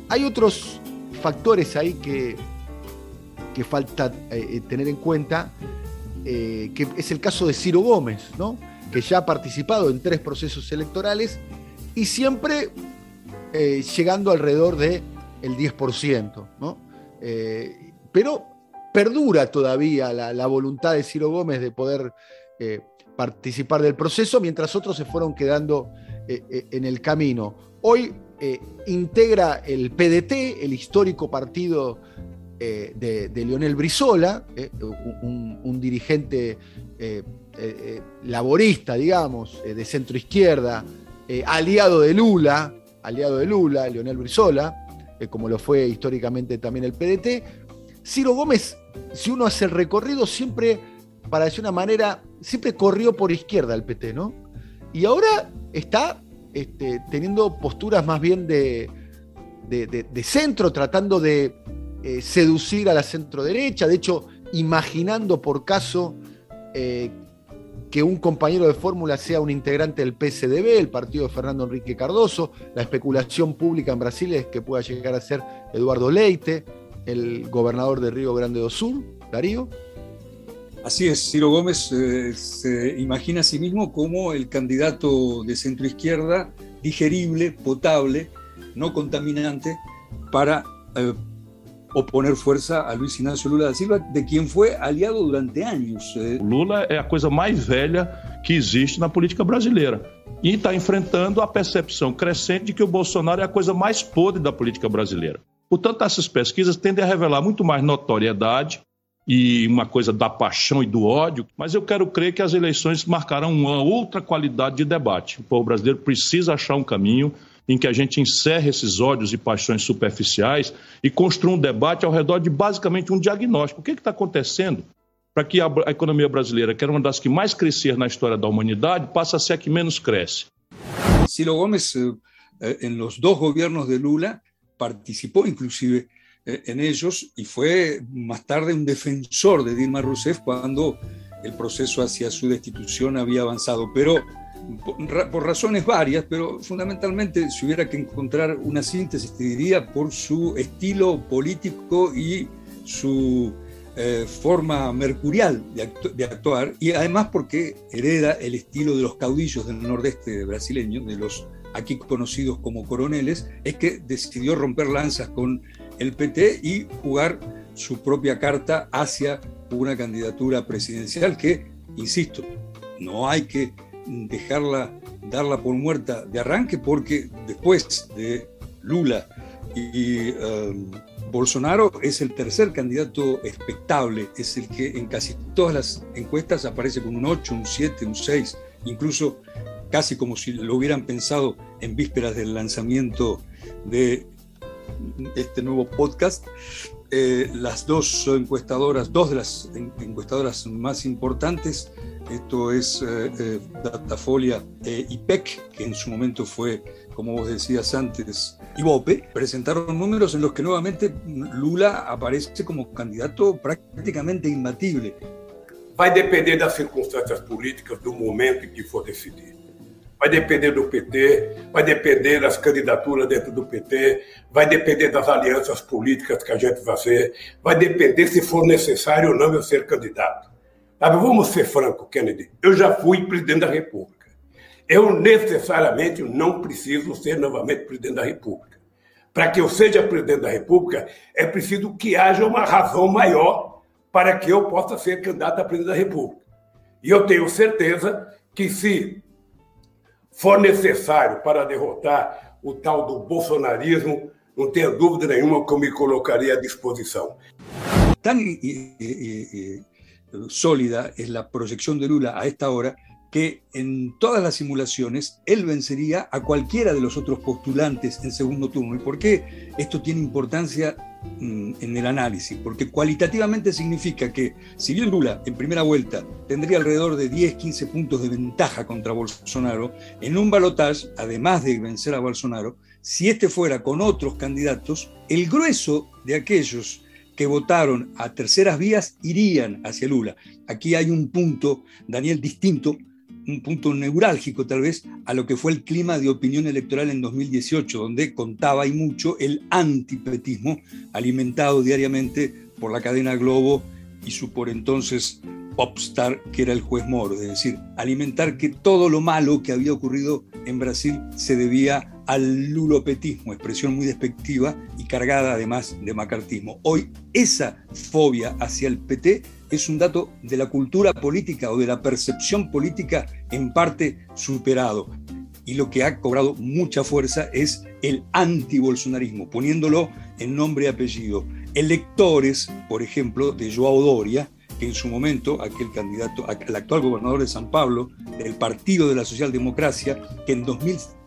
Hay otros factores ahí que, que falta eh, tener en cuenta eh, que es el caso de Ciro Gómez, ¿no? que ya ha participado en tres procesos electorales y siempre eh, llegando alrededor del el 10%. ¿no? Eh, pero perdura todavía la, voluntad de Ciro Gómez de poder participar del proceso, mientras otros se fueron quedando en el camino. Hoy integra el PDT, el histórico partido eh, de, Lionel Brizola, eh, un, dirigente eh, laborista, digamos, de centro izquierda, aliado de Lula, aliado de Lula, Lionel Brizola, como lo fue históricamente también el PDT. Ciro Gómez, si uno hace el recorrido, siempre, para decir una manera, siempre corrió por izquierda el PT, ¿no? Y ahora está este, teniendo posturas más bien de, de centro, tratando de eh, seducir a la centro derecha, de hecho, imaginando por caso eh, que un compañero de fórmula sea un integrante del PSDB, el partido de Fernando Enrique Cardoso, la especulación pública en Brasil es que pueda llegar a ser Eduardo Leite, el gobernador de Río Grande do Sul, Darío. Así es, Ciro Gómez eh, se imagina a sí mismo como el candidato de centro izquierda digerible, potable, no contaminante, para oponer fuerza a Luiz Inácio Lula da Silva, de quem foi aliado durante anos. Lula é a coisa mais velha que existe na política brasileira. E está enfrentando a percepção crescente de que o Bolsonaro é a coisa mais podre da política brasileira. Portanto, essas pesquisas tendem a revelar muito mais notoriedade e uma coisa da paixão e do ódio, mas eu quero crer que as eleições marcarão uma outra qualidade de debate. O povo brasileiro precisa achar um caminho em que a gente encerre esses ódios e paixões superficiais e construa um debate ao redor de basicamente um diagnóstico. O que está acontecendo para que a, a, economia brasileira, que era uma das que mais crescia na história da humanidade, passe a ser a que menos cresce? Ciro Gomes, eh, em los dos governos de Lula, participou inclusive eh, en ellos y fue más tarde un defensor de Dilma Rousseff cuando el proceso hacia su destitución había avanzado. Pero por, razones varias, pero fundamentalmente si hubiera que encontrar una síntesis, te diría por su estilo político y su eh, forma mercurial de, actuar, y además porque hereda el estilo de los caudillos del nordeste brasileño, de los aquí conocidos como coroneles, es que decidió romper lanzas con el PT y jugar su propia carta hacia una candidatura presidencial que, insisto, no hay que dejarla, darla por muerta de arranque, porque después de Lula y um, Bolsonaro es el tercer candidato expectable, es el que en casi todas las encuestas aparece con un 8, un 7, un 6, incluso casi como si lo hubieran pensado en vísperas del lanzamiento de este nuevo podcast. Eh, las dos encuestadoras, dos de las encuestadoras más importantes, esto es eh, eh, Datafolia e IPEC, que en su momento fue, como vos decías antes, IVOPE, presentaron números en los que nuevamente Lula aparece como candidato prácticamente imbatible. Vai depender das circunstâncias políticas do momento em que for decidir. Vai depender do PT, vai depender das candidaturas dentro do PT, vai depender das alianças políticas que a gente vai fazer, vai depender se for necessário ou não eu ser candidato. Sabe, vamos ser franco, Kennedy. Eu já fui presidente da República. Eu necessariamente não preciso ser novamente presidente da República. Para que eu seja presidente da República, é preciso que haja uma razão maior para que eu possa ser candidato a presidente da República. E eu tenho certeza que se for necessário para derrotar o tal do bolsonarismo, não tenha dúvida nenhuma que eu me colocaria à disposição. Tan eh, eh, sólida es la proyección de Lula a esta hora que en todas las simulaciones él vencería a cualquiera de los otros postulantes en segundo turno. ¿Y por qué esto tiene importancia en el análisis? Porque cualitativamente significa que si bien Lula en primera vuelta tendría alrededor de 10, 15 puntos de ventaja contra Bolsonaro, en un balotaje, además de vencer a Bolsonaro, si este fuera con otros candidatos, el grueso de aquellos que votaron a terceras vías irían hacia Lula. Aquí hay un punto, Daniel, distinto un punto neurálgico tal vez a lo que fue el clima de opinión electoral en 2018, donde contaba y mucho el antipetismo alimentado diariamente por la cadena Globo y su por entonces popstar que era el juez Moro, es decir, alimentar que todo lo malo que había ocurrido en Brasil se debía al lulopetismo, expresión muy despectiva y cargada además de macartismo. Hoy esa fobia hacia el PT es un dato de la cultura política o de la percepción política en parte superado. Y lo que ha cobrado mucha fuerza es el anti-bolsonarismo, poniéndolo en nombre y apellido. Electores, por ejemplo, de Joao Doria, que en su momento, aquel candidato, el actual gobernador de San Pablo, del Partido de la Socialdemocracia, que en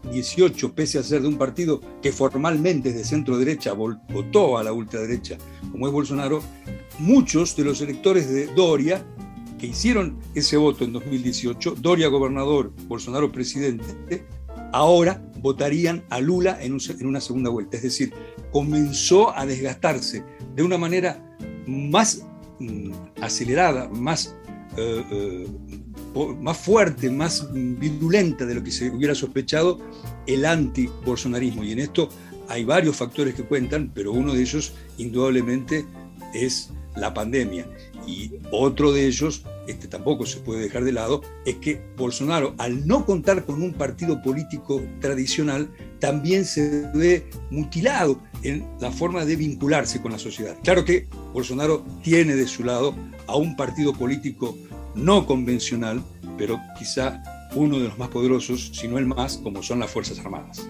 2018, pese a ser de un partido que formalmente es de centro derecha, votó a la ultraderecha, como es Bolsonaro, muchos de los electores de Doria que hicieron ese voto en 2018, Doria gobernador, Bolsonaro presidente, ahora votarían a Lula en, una segunda vuelta. Es decir, comenzó a desgastarse de una manera más mm, acelerada, más, eh, eh, más fuerte, más virulenta de lo que se hubiera sospechado el anti-bolsonarismo. Y en esto hay varios factores que cuentan, pero uno de ellos indudablemente es la pandemia. Y otro de ellos, este tampoco se puede dejar de lado, es que Bolsonaro, al no contar con un partido político tradicional, también se ve mutilado en la forma de vincularse con la sociedad. Claro que Bolsonaro tiene de su lado a un partido político no convencional, pero quizá uno de los más poderosos, si no el más, como son las Fuerzas Armadas.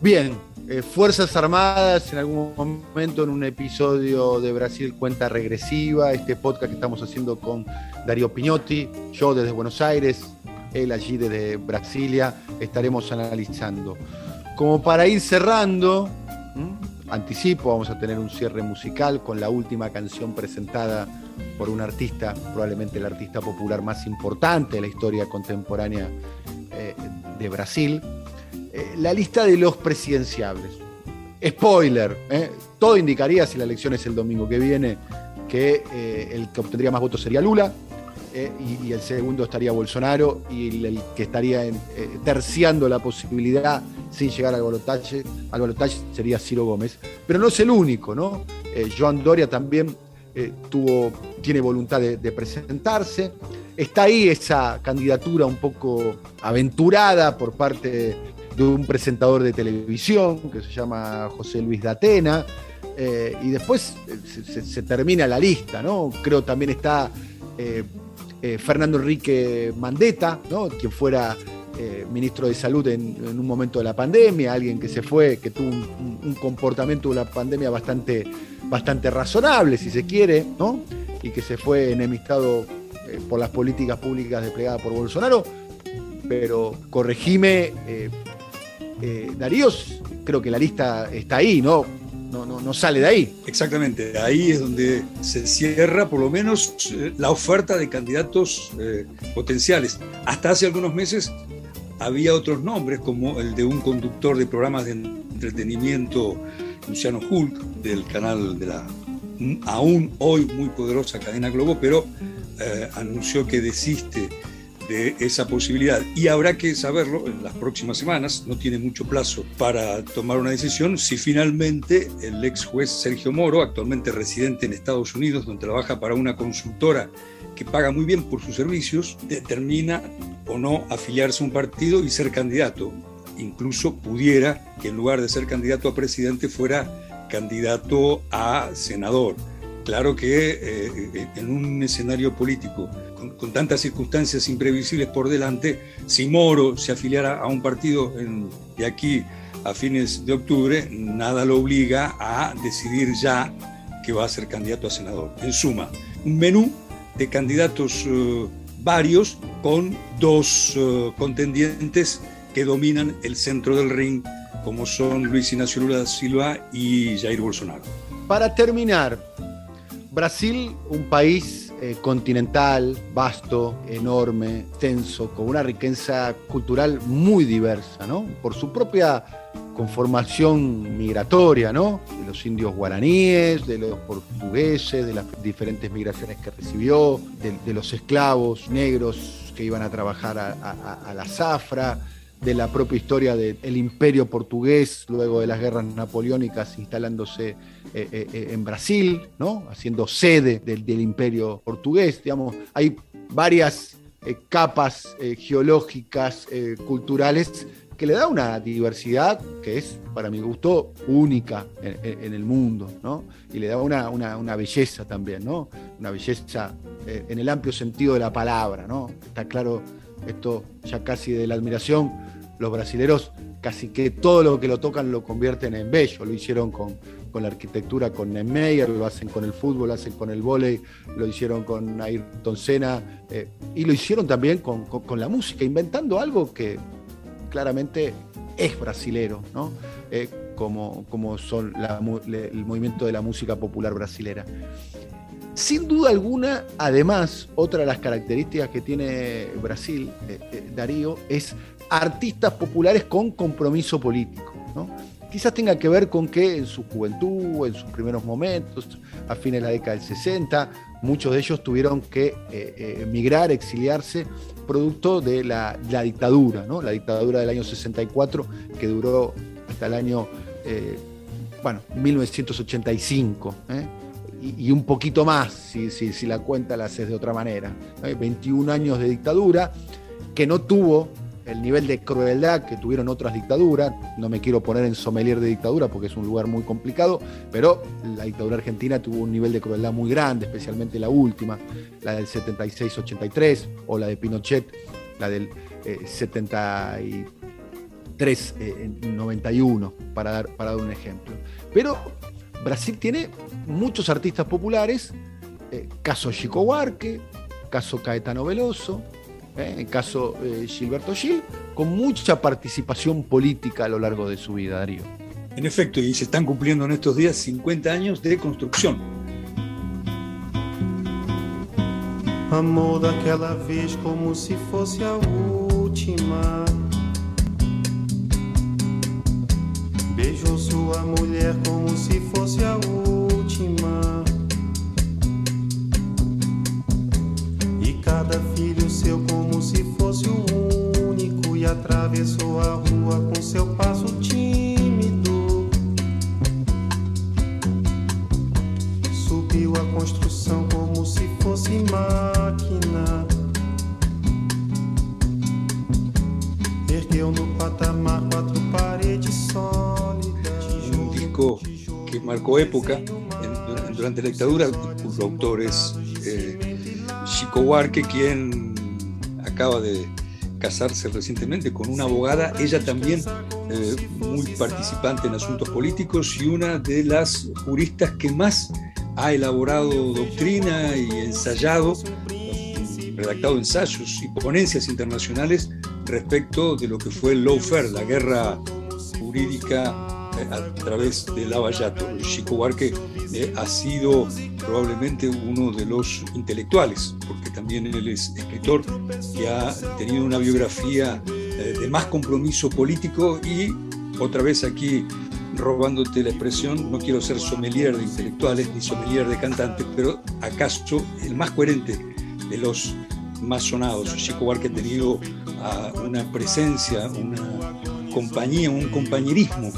Bien, eh, Fuerzas Armadas en algún momento en un episodio de Brasil Cuenta Regresiva, este podcast que estamos haciendo con Darío Piñotti, yo desde Buenos Aires, él allí desde Brasilia, estaremos analizando. Como para ir cerrando, anticipo, vamos a tener un cierre musical con la última canción presentada por un artista, probablemente el artista popular más importante de la historia contemporánea eh, de Brasil, eh, la lista de los presidenciables. Spoiler, ¿eh? todo indicaría, si la elección es el domingo que viene, que el que obtendría más votos sería Lula y, el segundo estaría Bolsonaro y el, que estaría terciando la posibilidad sin llegar al balotaje, al sería Ciro Gómez. Pero no es el único, ¿no? Joan Doria también tuvo, tiene voluntad de, de presentarse. Está ahí esa candidatura un poco aventurada por parte de un presentador de televisión que se llama José Luis Datena. Eh, y después eh, se, termina la lista, ¿no? Creo también está eh, Fernando Enrique Mandetta, ¿no? Quien fuera ministro de Salud en, un momento de la pandemia, alguien que se fue, que tuvo un, comportamiento de la pandemia bastante, bastante razonable, si se quiere, ¿no? Y que se fue enemistado por las políticas públicas desplegadas por Bolsonaro. Pero corregime, eh, Darío, creo que la lista está ahí, ¿no? No, no, sale de ahí. Exactamente, ahí es donde se cierra por lo menos eh, la oferta de candidatos eh, potenciales. Hasta hace algunos meses había otros nombres, como el de un conductor de programas de entretenimiento, Luciano Hulk, del canal de la aún hoy muy poderosa cadena Globo, pero anunció que desiste de esa posibilidad. Y habrá que saberlo en las próximas semanas, no tiene mucho plazo para tomar una decisión, si finalmente el ex juez Sergio Moro, actualmente residente en Estados Unidos, donde trabaja para una consultora que paga muy bien por sus servicios, determina o no afiliarse a un partido y ser candidato. Incluso pudiera que en lugar de ser candidato a presidente fuera candidato a senador. Claro que eh, en un escenario político con, tantas circunstancias imprevisibles por delante, si Moro se afiliara a un partido de aquí a fines de octubre, nada lo obliga a decidir ya que va a ser candidato a senador. En suma, un menú de candidatos eh, varios con dos eh, contendientes que dominan el centro del ring, como son Luis Ignacio Lula da Silva y Jair Bolsonaro. Para terminar, Brasil, un país eh, continental, vasto, enorme, extenso, con una riqueza cultural muy diversa, ¿no? Por su propia conformación migratoria, ¿no? De los indios guaraníes, de los portugueses, de las diferentes migraciones que recibió, de, los esclavos negros que iban a trabajar a, la zafra, de la propia historia del imperio portugués, luego de las guerras napoleónicas instalándose eh, eh, eh, en Brasil, ¿no? haciendo sede del, imperio portugués. Digamos, hay varias capas geológicas, culturales que le da una diversidad que es, para mi gusto, única en, el mundo, ¿no? Y le da una, una, belleza también, ¿no? Una belleza en el amplio sentido de la palabra, ¿no? Está claro esto ya casi de la admiración. Los brasileros casi que todo lo que lo tocan lo convierten en bello. Lo hicieron con, con la arquitectura con Niemeyer, lo hacen con el fútbol, lo hacen con el vóley, lo hicieron con Ayrton Senna eh, y lo hicieron también con, con, la música, inventando algo que claramente es brasilero, ¿no? Eh, como, como son el movimiento de la música popular brasilera. Sin duda alguna, además, otra de las características que tiene Brasil, eh, eh, Darío, es artistas populares con compromiso político. Quizás tenga que ver con que en su juventud, en sus primeros momentos, a fines de la década del 60, muchos de ellos tuvieron que emigrar, exiliarse producto de la, dictadura, ¿no? la dictadura del año 64 que duró hasta el año eh, bueno, 1985. ¿eh? Y, un poquito más, si, si, la cuenta la haces de otra manera. 21 años de dictadura que no tuvo el nivel de crueldad que tuvieron otras dictaduras. No me quiero poner en sommelier de dictadura porque es un lugar muy complicado, pero la dictadura argentina tuvo un nivel de crueldad muy grande, especialmente la última, la del 76-83 o la de Pinochet, la del 73-91, eh, para dar, para dar un ejemplo. Pero Brasil tiene muchos artistas populares, eh, caso Chico Huarque, caso Caetano Veloso, ¿eh? caso de Gilberto Gil, con mucha participación política a lo largo de su vida, Darío. En efecto, y se están cumpliendo en estos días 50 años de construcción. Amor daquela vez como si fosse a última. Beijou sua mulher como si fosse a última. cada filho seu como se fosse o único e atravessou a rua com seu passo marcou época durante a ditadura, os autores eh, Chico Huarque, quien acaba de casarse recientemente con una abogada, ella también eh, muy participante en asuntos políticos y una de las juristas que más ha elaborado doctrina y ensayado, redactado ensayos y ponencias internacionales respecto de lo que fue el lawfare, la guerra jurídica a través del Lavallato. Chico Huarque eh, ha sido probablemente uno de los intelectuales, porque también él es escritor y ha tenido una biografía eh, de más compromiso político y otra vez aquí robándote la expresión, no quiero ser sommelier de intelectuales ni sommelier de cantantes, pero acaso el más coherente de los más sonados. Chico Buarque ha tenido ah, una presencia, una compañía, un compañerismo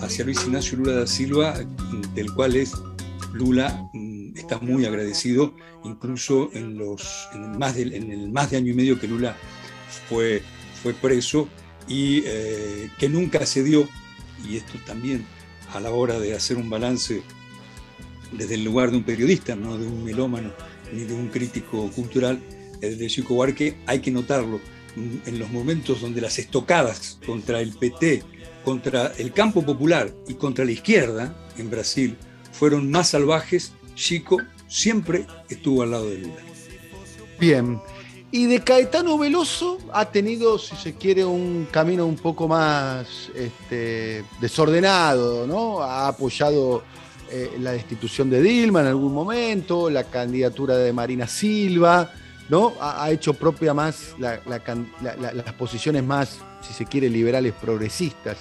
hacia Luis Ignacio Lula da Silva, del cual es Lula mm, está muy agradecido, incluso en, los, en, el más de, en el más de año y medio que Lula fue, fue preso y eh, que nunca cedió, y esto también a la hora de hacer un balance desde el lugar de un periodista, no de un melómano ni de un crítico cultural, de Chico Buarque, hay que notarlo. En los momentos donde las estocadas contra el PT, contra el campo popular y contra la izquierda en Brasil fueron más salvajes, Chico siempre estuvo al lado de Lula. Bien. Y de Caetano Veloso ha tenido, si se quiere, un camino un poco más este, desordenado, ¿no? Ha apoyado eh, la destitución de Dilma en algún momento, la candidatura de Marina Silva, ¿no? Ha, hecho propia más las posiciones más, si se quiere, liberales progresistas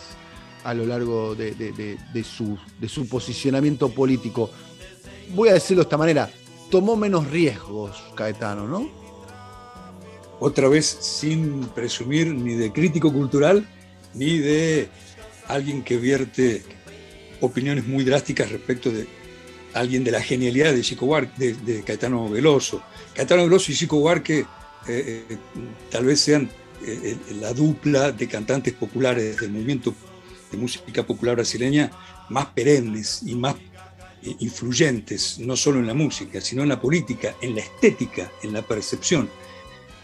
a lo largo de, su, posicionamiento político. Voy a decirlo de esta manera, tomó menos riesgos Caetano, ¿no? Otra vez sin presumir ni de crítico cultural ni de alguien que vierte opiniones muy drásticas respecto de alguien de la genialidad de Chico Buarque, de, Caetano Veloso. Caetano Veloso y Chico Buarque eh, eh, tal vez sean eh, la dupla de cantantes populares del movimiento de música popular brasileña más perennes y más influyentes, no solo en la música, sino en la política, en la estética, en la percepción.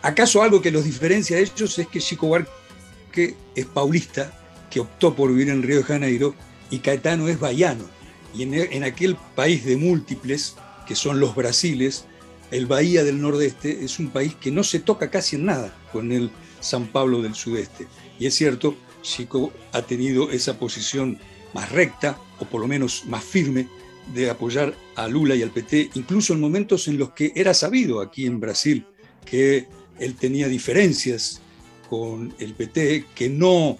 ¿Acaso algo que los diferencia a ellos es que Chico Buarque es paulista, que optó por vivir en Río de Janeiro y Caetano es baiano. Y en, aquel país de múltiples, que son los Brasiles, el Bahía del Nordeste es un país que no se toca casi en nada con el San Pablo del Sudeste. Y es cierto, Chico ha tenido esa posición más recta, o por lo menos más firme, de apoyar a Lula y al PT, incluso en momentos en los que era sabido aquí en Brasil que él tenía diferencias con el PT, que no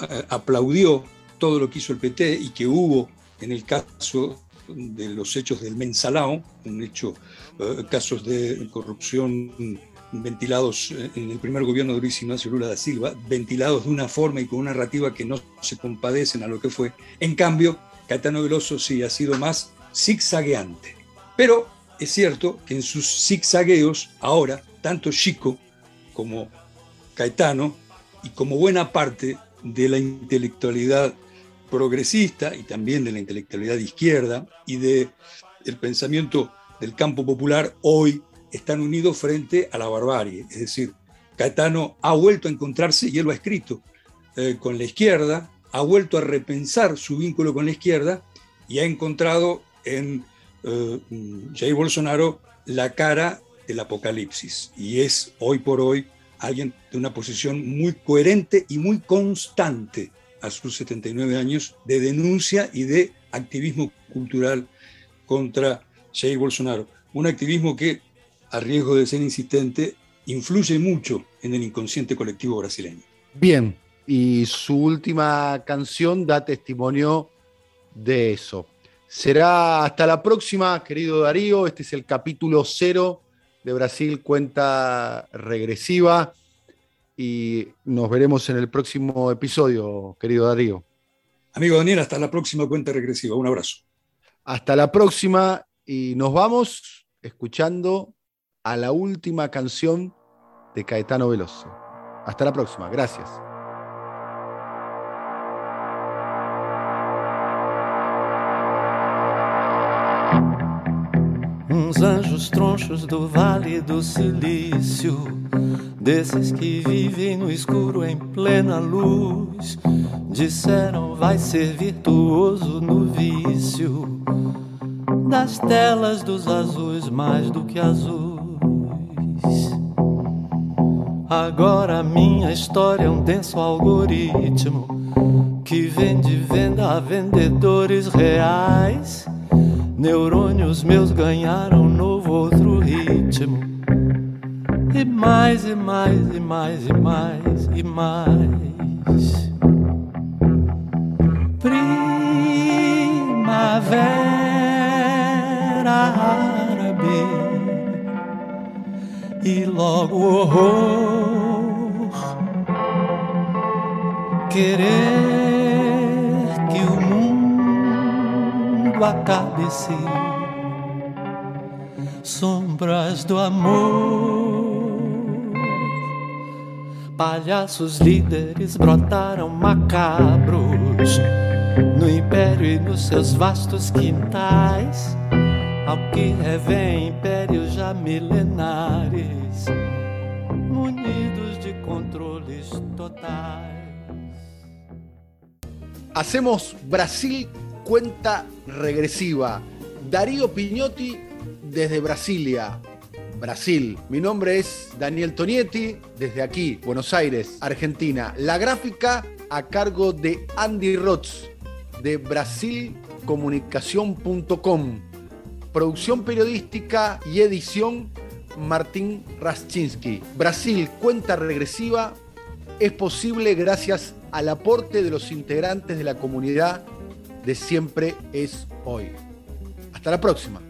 eh, aplaudió todo lo que hizo el PT y que hubo en el caso de los hechos del Mensalao, un hecho, eh, casos de corrupción ventilados en el primer gobierno de Luis Ignacio Lula da Silva, ventilados de una forma y con una narrativa que no se compadecen a lo que fue. En cambio, Caetano Veloso sí ha sido más zigzagueante. Pero es cierto que en sus zigzagueos, ahora, tanto Chico como Caetano y como buena parte de la intelectualidad progresista y también de la intelectualidad de izquierda y el pensamiento del campo popular hoy están unidos frente a la barbarie. Es decir, Caetano ha vuelto a encontrarse, y él lo ha escrito, eh, con la izquierda, ha vuelto a repensar su vínculo con la izquierda y ha encontrado en eh, Jair Bolsonaro la cara del apocalipsis. Y es hoy por hoy alguien de una posición muy coherente y muy constante a sus 79 años de denuncia y de activismo cultural contra Jair Bolsonaro. Un activismo que, a riesgo de ser insistente, influye mucho en el inconsciente colectivo brasileño. Bien, y su última canción da testimonio de eso. Será hasta la próxima, querido Darío. Este es el capítulo cero de Brasil Cuenta Regresiva y nos veremos en el próximo episodio, querido Darío. Amigo Daniel, hasta la próxima cuenta regresiva. Un abrazo. Hasta la próxima y nos vamos escuchando a la última canción de Caetano Veloso. Hasta la próxima. Gracias. Uns anjos tronchos do Vale do Silício, desses que vivem no escuro em plena luz, disseram vai ser virtuoso no vício das telas dos azuis mais do que azuis. Agora minha história é um denso algoritmo que vende venda a vendedores reais Neurônios meus ganharam novo outro ritmo. E mais, e mais, e mais, e mais, e mais. Primavera e logo horror. Querer que o mundo acabe-se, sombras do amor. Palhaços líderes brotaram macabros no império e nos seus vastos quintais, ao que revém impérios já milenares, munidos de controles totais. Hacemos Brasil cuenta regresiva. Darío Piñotti desde Brasilia. Brasil. Mi nombre es Daniel Tonietti, desde aquí, Buenos Aires, Argentina. La gráfica a cargo de Andy Rotz, de brasilcomunicación.com. Producción periodística y edición Martín Raschinsky. Brasil cuenta regresiva es posible gracias al aporte de los integrantes de la comunidad de Siempre es Hoy. Hasta la próxima.